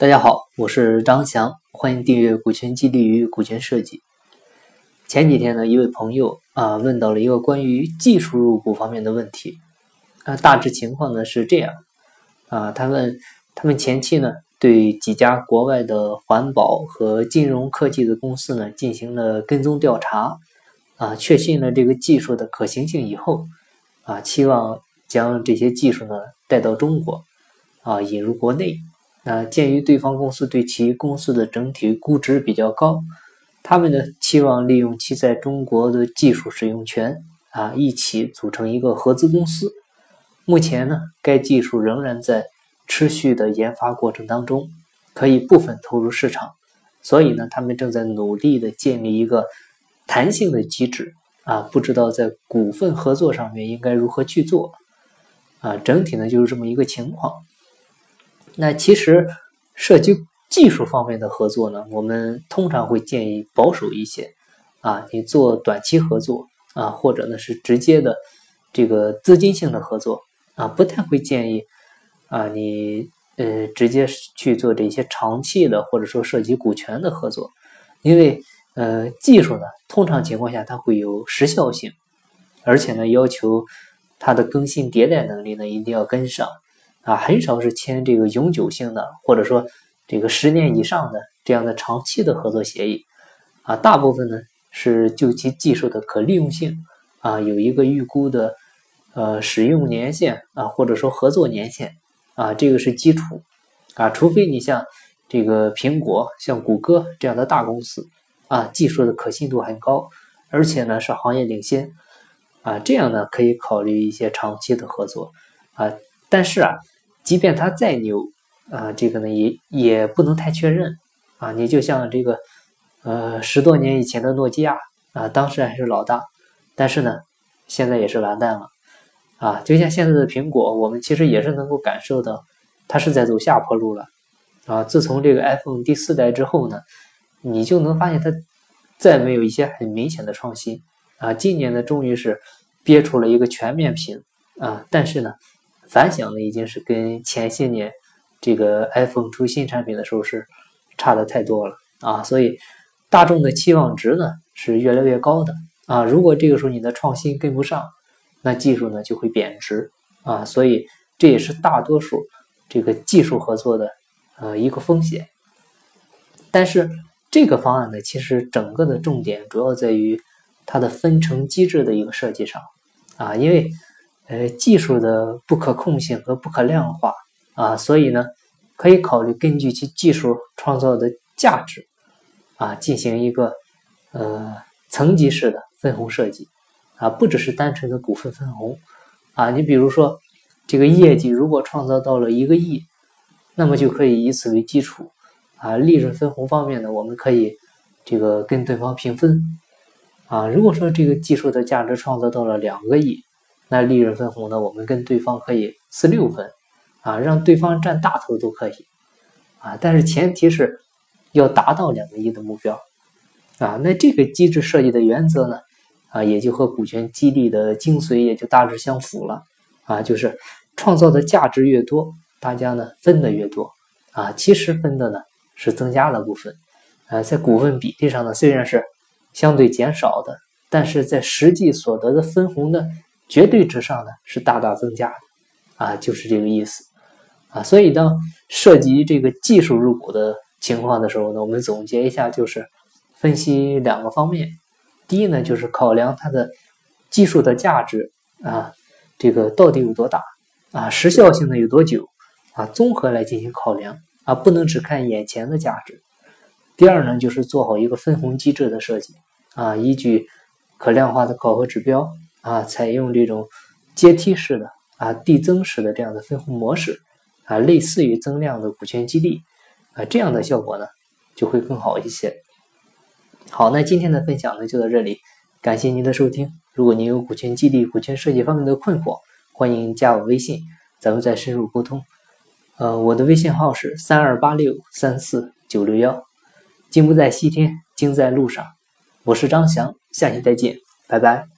大家好，我是张翔，欢迎订阅《股权激励与股权设计》。前几天呢，一位朋友啊问到了一个关于技术入股方面的问题啊，大致情况呢是这样啊，他问他们前期呢对几家国外的环保和金融科技的公司呢进行了跟踪调查啊，确信了这个技术的可行性以后啊，期望将这些技术呢带到中国啊，引入国内。那鉴于对方公司对其公司的整体估值比较高，他们呢期望利用其在中国的技术使用权啊，一起组成一个合资公司。目前呢，该技术仍然在持续的研发过程当中，可以部分投入市场。所以呢，他们正在努力的建立一个弹性的机制啊，不知道在股份合作上面应该如何去做啊。整体呢就是这么一个情况。那其实涉及技术方面的合作呢，我们通常会建议保守一些啊，你做短期合作啊，或者呢是直接的这个资金性的合作啊，不太会建议啊你呃直接去做这些长期的或者说涉及股权的合作，因为呃技术呢通常情况下它会有时效性，而且呢要求它的更新迭代能力呢一定要跟上。啊，很少是签这个永久性的，或者说这个十年以上的这样的长期的合作协议，啊，大部分呢是就其技术的可利用性啊，有一个预估的呃使用年限啊，或者说合作年限啊，这个是基础。啊，除非你像这个苹果、像谷歌这样的大公司啊，技术的可信度很高，而且呢是行业领先啊，这样呢可以考虑一些长期的合作。啊，但是啊。即便他再牛啊，这个呢也也不能太确认啊。你就像这个呃十多年以前的诺基亚啊，当时还是老大，但是呢现在也是完蛋了啊。就像现在的苹果，我们其实也是能够感受到它是在走下坡路了啊。自从这个 iPhone 第四代之后呢，你就能发现它再没有一些很明显的创新啊。今年呢终于是憋出了一个全面屏啊，但是呢。反响呢，已经是跟前些年这个 iPhone 出新产品的时候是差的太多了啊，所以大众的期望值呢是越来越高的啊。如果这个时候你的创新跟不上，那技术呢就会贬值啊，所以这也是大多数这个技术合作的呃一个风险。但是这个方案呢，其实整个的重点主要在于它的分成机制的一个设计上啊，因为。呃，技术的不可控性和不可量化啊，所以呢，可以考虑根据其技术创造的价值啊，进行一个呃层级式的分红设计啊，不只是单纯的股份分红啊。你比如说，这个业绩如果创造到了一个亿，那么就可以以此为基础啊，利润分红方面呢，我们可以这个跟对方平分啊。如果说这个技术的价值创造到了两个亿，那利润分红呢？我们跟对方可以四六分，啊，让对方占大头都可以，啊，但是前提是要达到两个亿的目标，啊，那这个机制设计的原则呢，啊，也就和股权激励的精髓也就大致相符了，啊，就是创造的价值越多，大家呢分的越多，啊，其实分的呢是增加了部分，啊，在股份比例上呢虽然是相对减少的，但是在实际所得的分红呢。绝对值上呢是大大增加的，啊，就是这个意思，啊，所以当涉及这个技术入股的情况的时候呢，我们总结一下就是分析两个方面，第一呢就是考量它的技术的价值啊，这个到底有多大啊，时效性呢有多久啊，综合来进行考量啊，不能只看眼前的价值。第二呢就是做好一个分红机制的设计啊，依据可量化的考核指标。啊，采用这种阶梯式的啊递增式的这样的分红模式啊，类似于增量的股权激励啊，这样的效果呢就会更好一些。好，那今天的分享呢就到这里，感谢您的收听。如果您有股权激励、股权设计方面的困惑，欢迎加我微信，咱们再深入沟通。呃，我的微信号是三二八六三四九六幺。金不在西天，金在路上。我是张翔，下期再见，拜拜。